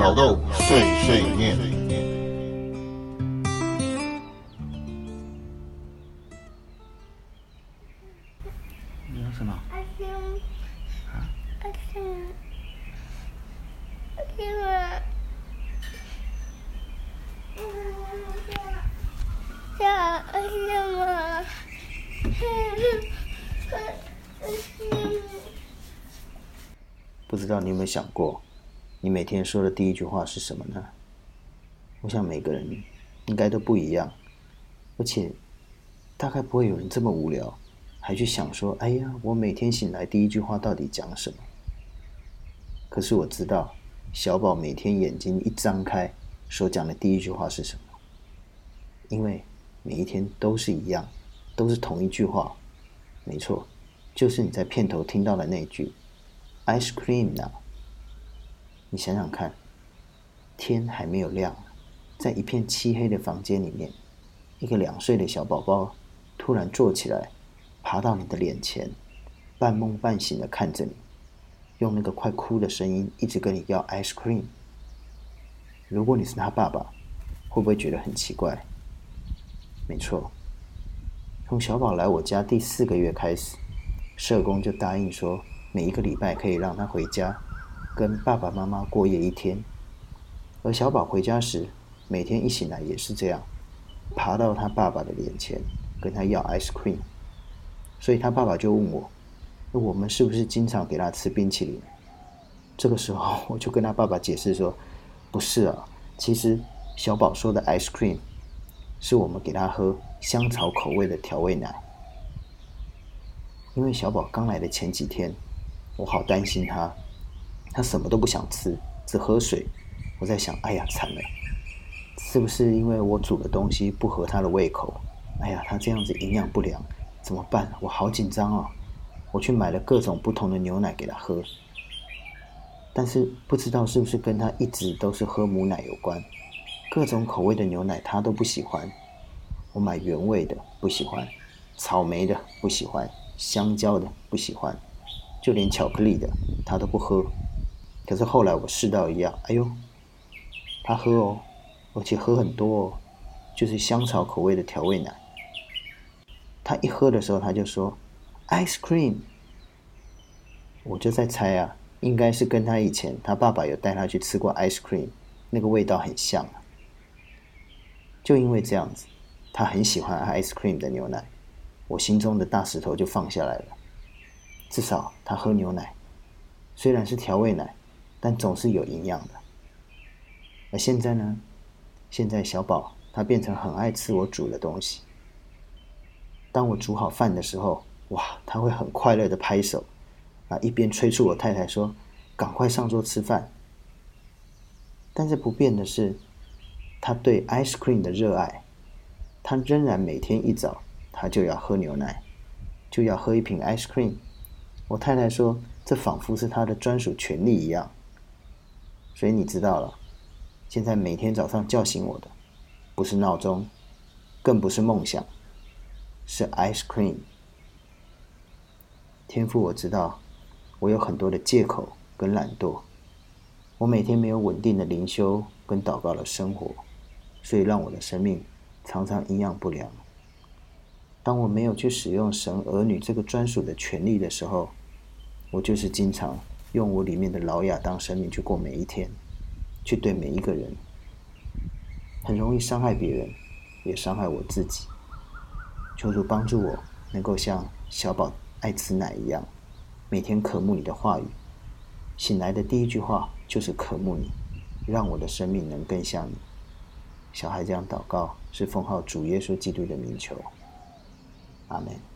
老豆碎碎念。你要什么？不知道你有没有想过，你每天说的第一句话是什么呢？我想每个人应该都不一样，而且大概不会有人这么无聊，还去想说：“哎呀，我每天醒来第一句话到底讲什么？”可是我知道，小宝每天眼睛一张开，所讲的第一句话是什么？因为每一天都是一样，都是同一句话，没错，就是你在片头听到的那句。Ice cream 呢？你想想看，天还没有亮，在一片漆黑的房间里面，一个两岁的小宝宝突然坐起来，爬到你的脸前，半梦半醒的看着你，用那个快哭的声音一直跟你要 ice cream。如果你是他爸爸，会不会觉得很奇怪？没错，从小宝来我家第四个月开始，社工就答应说。每一个礼拜可以让他回家，跟爸爸妈妈过夜一天。而小宝回家时，每天一醒来也是这样，爬到他爸爸的脸前，跟他要 ice cream。所以他爸爸就问我：“我们是不是经常给他吃冰淇淋？”这个时候，我就跟他爸爸解释说：“不是啊，其实小宝说的 ice cream，是我们给他喝香草口味的调味奶，因为小宝刚来的前几天。”我好担心他，他什么都不想吃，只喝水。我在想，哎呀，惨了，是不是因为我煮的东西不合他的胃口？哎呀，他这样子营养不良，怎么办？我好紧张啊！我去买了各种不同的牛奶给他喝，但是不知道是不是跟他一直都是喝母奶有关。各种口味的牛奶他都不喜欢。我买原味的不喜欢，草莓的不喜欢，香蕉的不喜欢。就连巧克力的他都不喝，可是后来我试到一样，哎呦，他喝哦，而且喝很多哦，就是香草口味的调味奶。他一喝的时候他就说，ice cream。我就在猜啊，应该是跟他以前他爸爸有带他去吃过 ice cream，那个味道很像啊。就因为这样子，他很喜欢 ice cream 的牛奶，我心中的大石头就放下来了。至少他喝牛奶，虽然是调味奶，但总是有营养的。而现在呢？现在小宝他变成很爱吃我煮的东西。当我煮好饭的时候，哇，他会很快乐的拍手，啊，一边催促我太太说：“赶快上桌吃饭。”但是不变的是，他对 ice cream 的热爱，他仍然每天一早他就要喝牛奶，就要喝一瓶 ice cream。我太太说：“这仿佛是他的专属权利一样。”所以你知道了，现在每天早上叫醒我的，不是闹钟，更不是梦想，是 ice cream。天赋我知道，我有很多的借口跟懒惰，我每天没有稳定的灵修跟祷告的生活，所以让我的生命常常营养不良。当我没有去使用神儿女这个专属的权利的时候，我就是经常用我里面的老亚当生命去过每一天，去对每一个人，很容易伤害别人，也伤害我自己。求主帮助我，能够像小宝爱吃奶一样，每天渴慕你的话语。醒来的第一句话就是渴慕你，让我的生命能更像你。小孩这样祷告，是奉号主耶稣基督的名求。阿门。